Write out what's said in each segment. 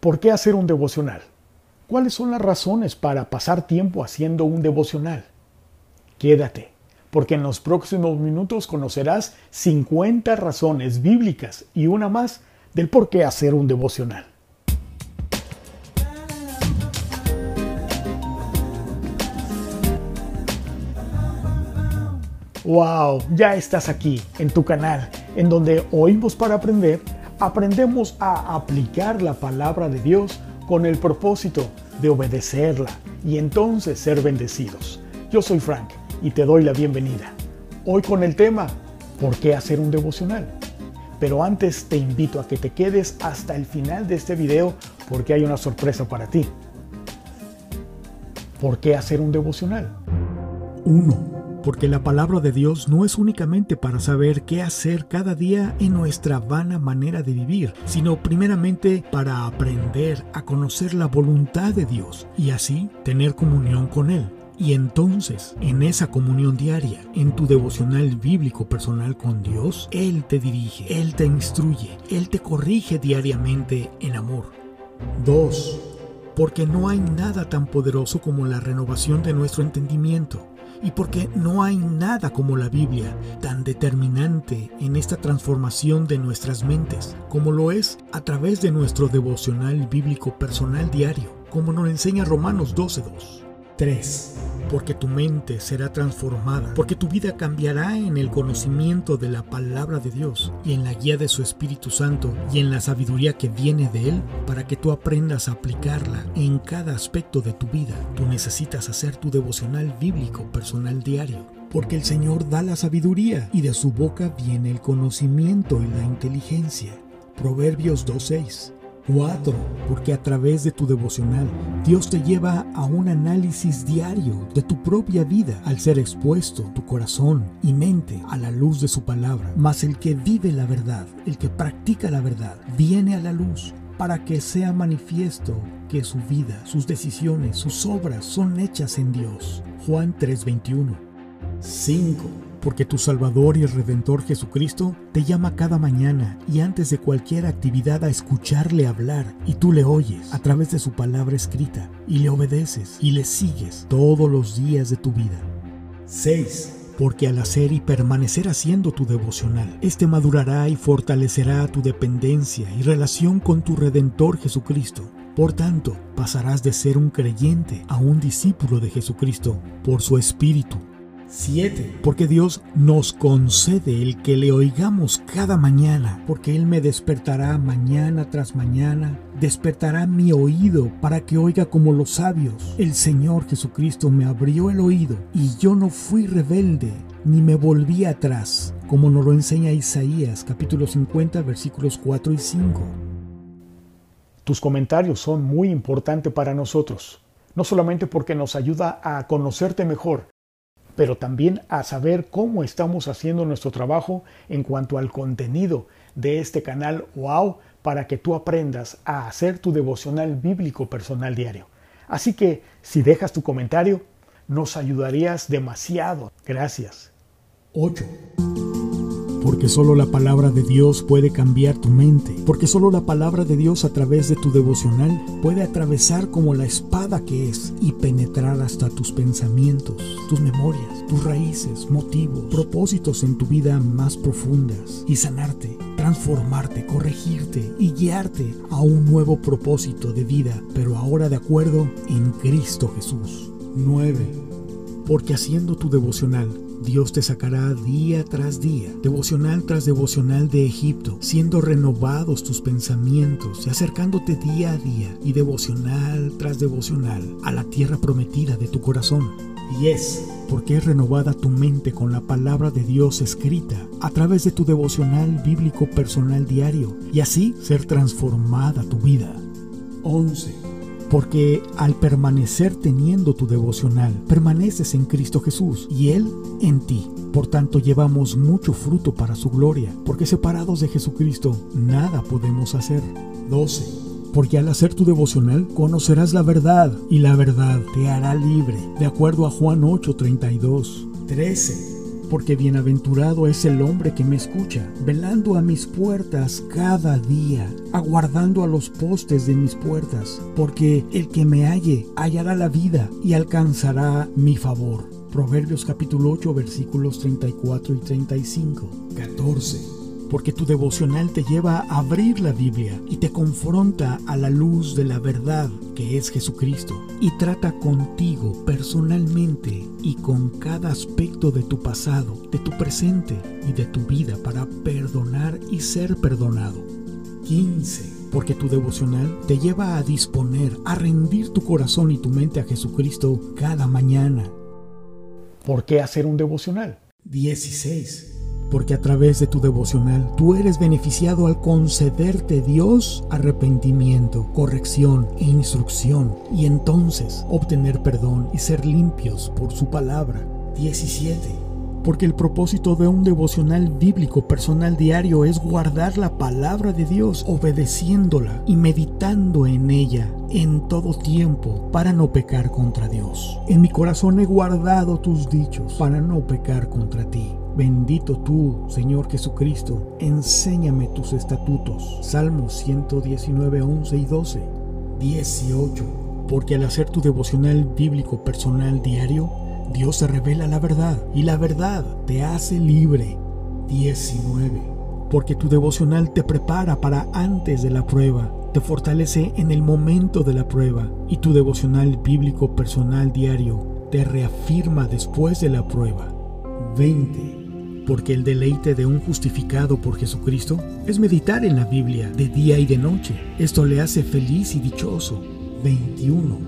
¿Por qué hacer un devocional? ¿Cuáles son las razones para pasar tiempo haciendo un devocional? Quédate, porque en los próximos minutos conocerás 50 razones bíblicas y una más del por qué hacer un devocional. ¡Wow! Ya estás aquí, en tu canal, en donde oímos para aprender, aprendemos a aplicar la palabra de Dios con el propósito de obedecerla y entonces ser bendecidos. Yo soy Frank y te doy la bienvenida. Hoy con el tema, ¿por qué hacer un devocional? Pero antes te invito a que te quedes hasta el final de este video porque hay una sorpresa para ti. ¿Por qué hacer un devocional? 1 porque la palabra de Dios no es únicamente para saber qué hacer cada día en nuestra vana manera de vivir, sino primeramente para aprender a conocer la voluntad de Dios y así tener comunión con Él. Y entonces, en esa comunión diaria, en tu devocional bíblico personal con Dios, Él te dirige, Él te instruye, Él te corrige diariamente en amor. 2. Porque no hay nada tan poderoso como la renovación de nuestro entendimiento y porque no hay nada como la Biblia tan determinante en esta transformación de nuestras mentes como lo es a través de nuestro devocional bíblico personal diario, como nos enseña Romanos 12.2. 3. Porque tu mente será transformada, porque tu vida cambiará en el conocimiento de la palabra de Dios y en la guía de su Espíritu Santo y en la sabiduría que viene de Él para que tú aprendas a aplicarla en cada aspecto de tu vida. Tú necesitas hacer tu devocional bíblico personal diario porque el Señor da la sabiduría y de su boca viene el conocimiento y la inteligencia. Proverbios 2.6 4. Porque a través de tu devocional Dios te lleva a un análisis diario de tu propia vida al ser expuesto tu corazón y mente a la luz de su palabra. Mas el que vive la verdad, el que practica la verdad, viene a la luz para que sea manifiesto que su vida, sus decisiones, sus obras son hechas en Dios. Juan 3:21. 5 porque tu Salvador y Redentor Jesucristo te llama cada mañana y antes de cualquier actividad a escucharle hablar y tú le oyes a través de su palabra escrita y le obedeces y le sigues todos los días de tu vida. 6 porque al hacer y permanecer haciendo tu devocional, este madurará y fortalecerá tu dependencia y relación con tu Redentor Jesucristo. Por tanto, pasarás de ser un creyente a un discípulo de Jesucristo por su Espíritu 7. Porque Dios nos concede el que le oigamos cada mañana, porque Él me despertará mañana tras mañana, despertará mi oído para que oiga como los sabios. El Señor Jesucristo me abrió el oído y yo no fui rebelde ni me volví atrás, como nos lo enseña Isaías capítulo 50 versículos 4 y 5. Tus comentarios son muy importantes para nosotros, no solamente porque nos ayuda a conocerte mejor, pero también a saber cómo estamos haciendo nuestro trabajo en cuanto al contenido de este canal WOW para que tú aprendas a hacer tu devocional bíblico personal diario. Así que si dejas tu comentario, nos ayudarías demasiado. Gracias. 8 porque solo la palabra de Dios puede cambiar tu mente, porque solo la palabra de Dios a través de tu devocional puede atravesar como la espada que es y penetrar hasta tus pensamientos, tus memorias, tus raíces, motivos, propósitos en tu vida más profundas y sanarte, transformarte, corregirte y guiarte a un nuevo propósito de vida, pero ahora de acuerdo en Cristo Jesús. 9. Porque haciendo tu devocional, Dios te sacará día tras día, devocional tras devocional de Egipto, siendo renovados tus pensamientos y acercándote día a día y devocional tras devocional a la tierra prometida de tu corazón. Y es porque es renovada tu mente con la palabra de Dios escrita a través de tu devocional bíblico personal diario y así ser transformada tu vida. 11 porque al permanecer teniendo tu devocional, permaneces en Cristo Jesús y Él en ti. Por tanto, llevamos mucho fruto para su gloria, porque separados de Jesucristo, nada podemos hacer. 12 porque al hacer tu devocional conocerás la verdad y la verdad te hará libre, de acuerdo a Juan 8:32. 13 porque bienaventurado es el hombre que me escucha, velando a mis puertas cada día, aguardando a los postes de mis puertas, porque el que me halle hallará la vida y alcanzará mi favor. Proverbios capítulo 8 versículos 34 y 35. 14 porque tu devocional te lleva a abrir la Biblia y te confronta a la luz de la verdad que es Jesucristo y trata contigo personalmente y con cada aspecto de tu pasado, de tu presente y de tu vida para perdonar y ser perdonado. 15 porque tu devocional te lleva a disponer, a rendir tu corazón y tu mente a Jesucristo cada mañana. ¿Por qué hacer un devocional? 16 porque a través de tu devocional tú eres beneficiado al concederte Dios arrepentimiento, corrección e instrucción y entonces obtener perdón y ser limpios por su palabra. 17. Porque el propósito de un devocional bíblico personal diario es guardar la palabra de Dios, obedeciéndola y meditando en ella en todo tiempo para no pecar contra Dios. En mi corazón he guardado tus dichos para no pecar contra ti. Bendito tú, Señor Jesucristo, enséñame tus estatutos. Salmos 119, 11 y 12. 18. Porque al hacer tu devocional bíblico personal diario, Dios se revela la verdad y la verdad te hace libre. 19. Porque tu devocional te prepara para antes de la prueba, te fortalece en el momento de la prueba y tu devocional bíblico personal diario te reafirma después de la prueba. 20 porque el deleite de un justificado por Jesucristo es meditar en la Biblia de día y de noche. Esto le hace feliz y dichoso. 21.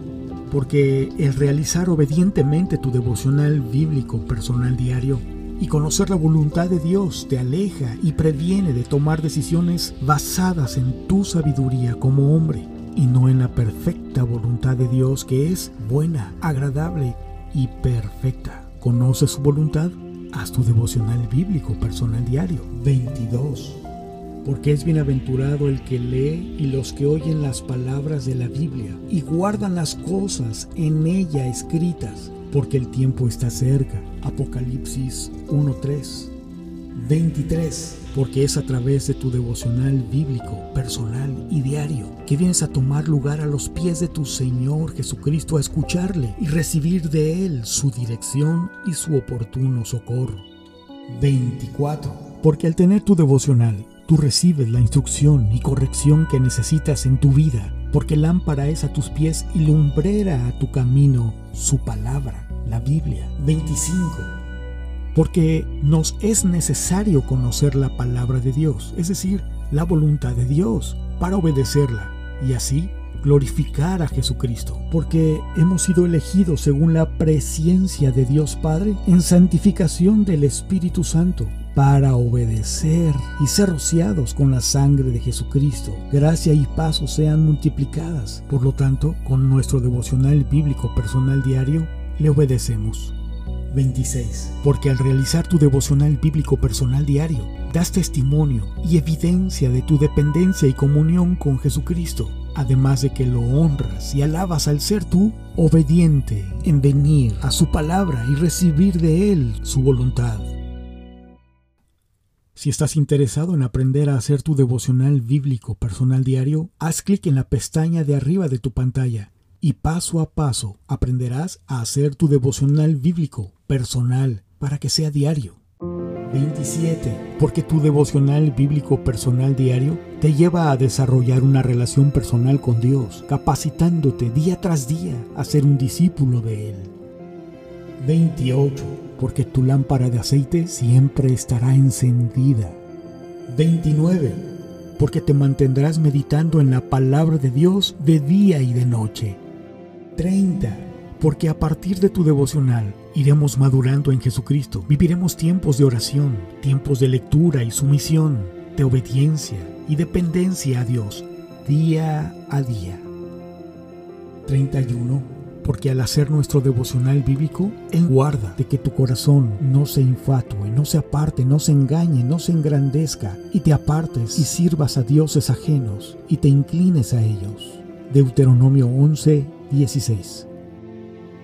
Porque el realizar obedientemente tu devocional bíblico personal diario y conocer la voluntad de Dios te aleja y previene de tomar decisiones basadas en tu sabiduría como hombre y no en la perfecta voluntad de Dios que es buena, agradable y perfecta. ¿Conoces su voluntad? Haz tu devocional bíblico personal diario. 22. Porque es bienaventurado el que lee y los que oyen las palabras de la Biblia y guardan las cosas en ella escritas, porque el tiempo está cerca. Apocalipsis 1.3. 23 porque es a través de tu devocional bíblico, personal y diario que vienes a tomar lugar a los pies de tu Señor Jesucristo a escucharle y recibir de Él su dirección y su oportuno socorro. 24. Porque al tener tu devocional, tú recibes la instrucción y corrección que necesitas en tu vida, porque lámpara es a tus pies y lumbrera a tu camino su palabra, la Biblia. 25 porque nos es necesario conocer la palabra de Dios, es decir, la voluntad de Dios, para obedecerla y así glorificar a Jesucristo, porque hemos sido elegidos según la presciencia de Dios Padre en santificación del Espíritu Santo para obedecer y ser rociados con la sangre de Jesucristo. Gracia y paso sean multiplicadas. Por lo tanto, con nuestro devocional bíblico personal diario, le obedecemos. 26. Porque al realizar tu devocional bíblico personal diario, das testimonio y evidencia de tu dependencia y comunión con Jesucristo, además de que lo honras y alabas al ser tú obediente en venir a su palabra y recibir de Él su voluntad. Si estás interesado en aprender a hacer tu devocional bíblico personal diario, haz clic en la pestaña de arriba de tu pantalla y paso a paso aprenderás a hacer tu devocional bíblico personal para que sea diario. 27. Porque tu devocional bíblico personal diario te lleva a desarrollar una relación personal con Dios, capacitándote día tras día a ser un discípulo de Él. 28. Porque tu lámpara de aceite siempre estará encendida. 29. Porque te mantendrás meditando en la palabra de Dios de día y de noche 30. Porque a partir de tu devocional iremos madurando en Jesucristo. Viviremos tiempos de oración, tiempos de lectura y sumisión, de obediencia y dependencia a Dios, día a día. 31. Porque al hacer nuestro devocional bíblico, Él guarda de que tu corazón no se infatue, no se aparte, no se engañe, no se engrandezca, y te apartes y sirvas a dioses ajenos y te inclines a ellos. Deuteronomio 11, 16.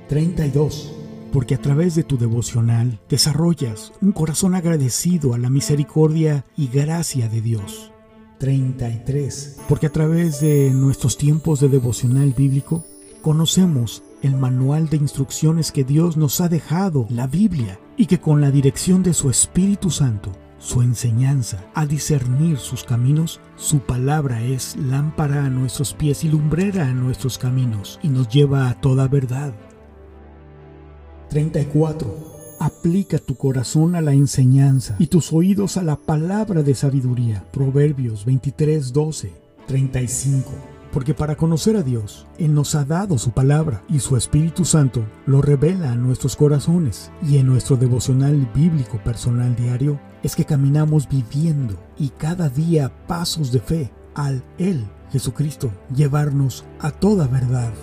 32. porque a través de tu devocional desarrollas un corazón agradecido a la misericordia y gracia de Dios. 33. Porque a través de nuestros tiempos de devocional bíblico conocemos el manual de instrucciones que Dios nos ha dejado, la Biblia, y que con la dirección de su Espíritu Santo, su enseñanza a discernir sus caminos, su palabra es lámpara a nuestros pies y lumbrera a nuestros caminos, y nos lleva a toda verdad. 34. Aplica tu corazón a la enseñanza y tus oídos a la palabra de sabiduría. Proverbios 23, 12, 35. Porque para conocer a Dios, Él nos ha dado su palabra y su Espíritu Santo lo revela a nuestros corazones. Y en nuestro devocional bíblico personal diario es que caminamos viviendo y cada día pasos de fe al Él, Jesucristo, llevarnos a toda verdad.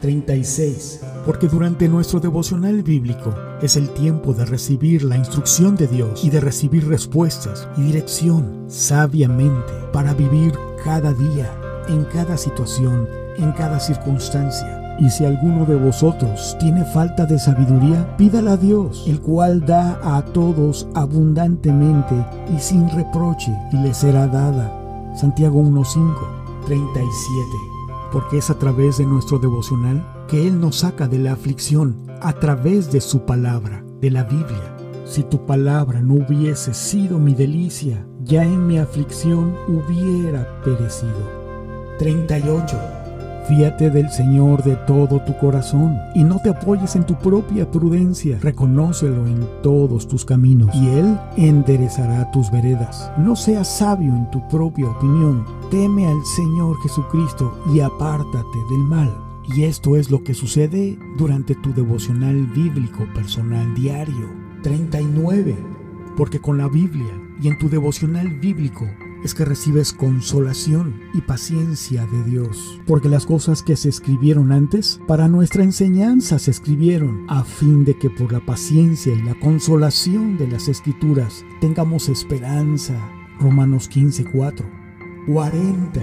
36. Porque durante nuestro devocional bíblico es el tiempo de recibir la instrucción de Dios y de recibir respuestas y dirección sabiamente para vivir cada día, en cada situación, en cada circunstancia. Y si alguno de vosotros tiene falta de sabiduría, pídala a Dios, el cual da a todos abundantemente y sin reproche, y le será dada. Santiago 1.5, 37 porque es a través de nuestro devocional que Él nos saca de la aflicción, a través de su palabra, de la Biblia. Si tu palabra no hubiese sido mi delicia, ya en mi aflicción hubiera perecido. 38. Fíate del Señor de todo tu corazón y no te apoyes en tu propia prudencia. Reconócelo en todos tus caminos y Él enderezará tus veredas. No seas sabio en tu propia opinión. Teme al Señor Jesucristo y apártate del mal. Y esto es lo que sucede durante tu devocional bíblico personal diario. 39. Porque con la Biblia y en tu devocional bíblico es que recibes consolación y paciencia de Dios, porque las cosas que se escribieron antes para nuestra enseñanza se escribieron a fin de que por la paciencia y la consolación de las escrituras tengamos esperanza. Romanos 15:4. 40.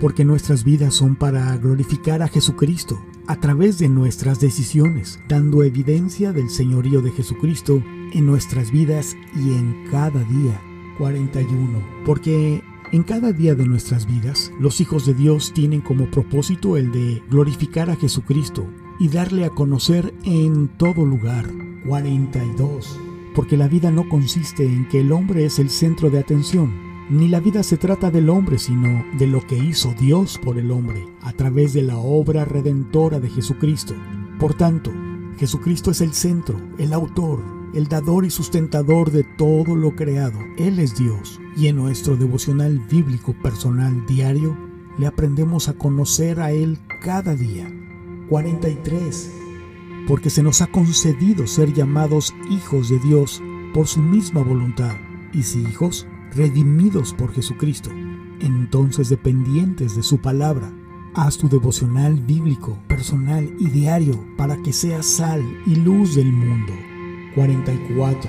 Porque nuestras vidas son para glorificar a Jesucristo a través de nuestras decisiones, dando evidencia del señorío de Jesucristo en nuestras vidas y en cada día. 41. Porque en cada día de nuestras vidas, los hijos de Dios tienen como propósito el de glorificar a Jesucristo y darle a conocer en todo lugar. 42. Porque la vida no consiste en que el hombre es el centro de atención, ni la vida se trata del hombre, sino de lo que hizo Dios por el hombre a través de la obra redentora de Jesucristo. Por tanto, Jesucristo es el centro, el autor, el dador y sustentador de todo lo creado. Él es Dios. Y en nuestro devocional bíblico personal diario, le aprendemos a conocer a Él cada día. 43. Porque se nos ha concedido ser llamados hijos de Dios por su misma voluntad. Y si hijos, redimidos por Jesucristo. Entonces dependientes de su palabra. Haz tu devocional bíblico, personal y diario para que seas sal y luz del mundo. 44.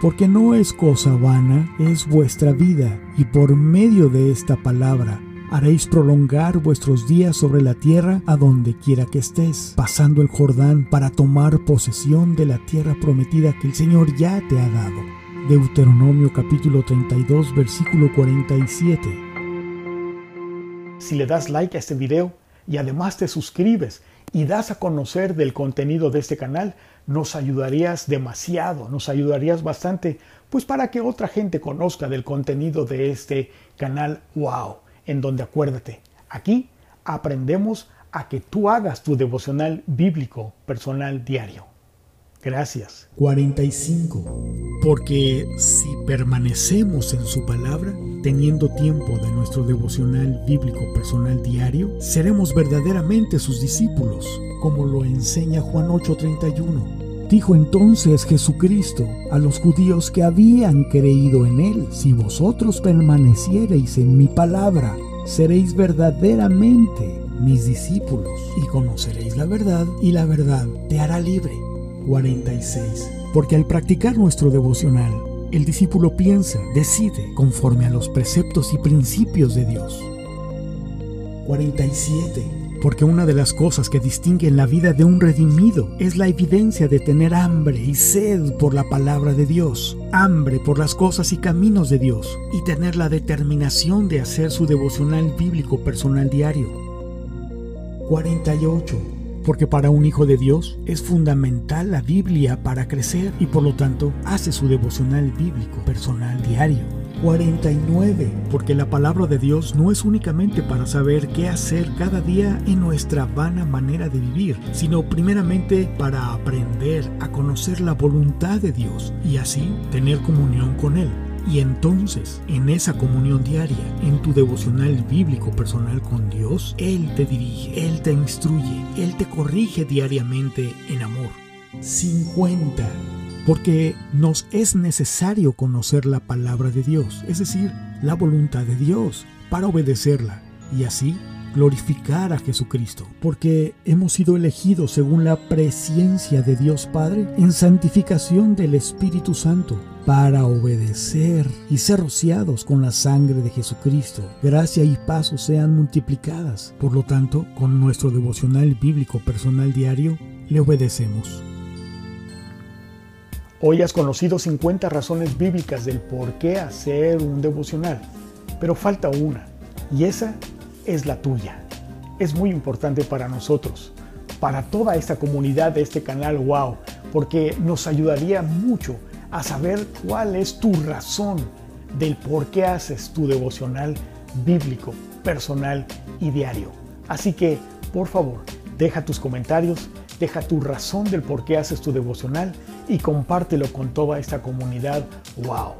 Porque no es cosa vana, es vuestra vida, y por medio de esta palabra haréis prolongar vuestros días sobre la tierra a donde quiera que estés, pasando el Jordán para tomar posesión de la tierra prometida que el Señor ya te ha dado. Deuteronomio capítulo 32 versículo 47. Si le das like a este video y además te suscribes y das a conocer del contenido de este canal, nos ayudarías demasiado, nos ayudarías bastante, pues para que otra gente conozca del contenido de este canal Wow, en donde acuérdate, aquí aprendemos a que tú hagas tu devocional bíblico personal diario. Gracias. 45. Porque si permanecemos en su palabra, teniendo tiempo de nuestro devocional bíblico personal diario, seremos verdaderamente sus discípulos, como lo enseña Juan 8:31. Dijo entonces Jesucristo a los judíos que habían creído en él, si vosotros permaneciereis en mi palabra, seréis verdaderamente mis discípulos y conoceréis la verdad y la verdad te hará libre. 46. Porque al practicar nuestro devocional, el discípulo piensa, decide conforme a los preceptos y principios de Dios. 47. Porque una de las cosas que distinguen la vida de un redimido es la evidencia de tener hambre y sed por la palabra de Dios, hambre por las cosas y caminos de Dios, y tener la determinación de hacer su devocional bíblico personal diario. 48. Porque para un hijo de Dios es fundamental la Biblia para crecer y por lo tanto hace su devocional bíblico personal diario. 49. Porque la palabra de Dios no es únicamente para saber qué hacer cada día en nuestra vana manera de vivir, sino primeramente para aprender a conocer la voluntad de Dios y así tener comunión con Él. Y entonces, en esa comunión diaria, en tu devocional bíblico personal con Dios, Él te dirige, Él te instruye, Él te corrige diariamente en amor. 50 porque nos es necesario conocer la palabra de Dios, es decir, la voluntad de Dios, para obedecerla y así glorificar a Jesucristo, porque hemos sido elegidos según la presencia de Dios Padre en santificación del Espíritu Santo para obedecer y ser rociados con la sangre de Jesucristo. Gracia y paso sean multiplicadas. Por lo tanto, con nuestro devocional bíblico personal diario, le obedecemos. Hoy has conocido 50 razones bíblicas del por qué hacer un devocional, pero falta una, y esa es la tuya. Es muy importante para nosotros, para toda esta comunidad de este canal Wow, porque nos ayudaría mucho a saber cuál es tu razón del por qué haces tu devocional bíblico, personal y diario. Así que, por favor, deja tus comentarios Deja tu razón del por qué haces tu devocional y compártelo con toda esta comunidad. ¡Wow!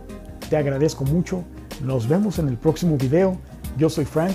Te agradezco mucho. Nos vemos en el próximo video. Yo soy Frank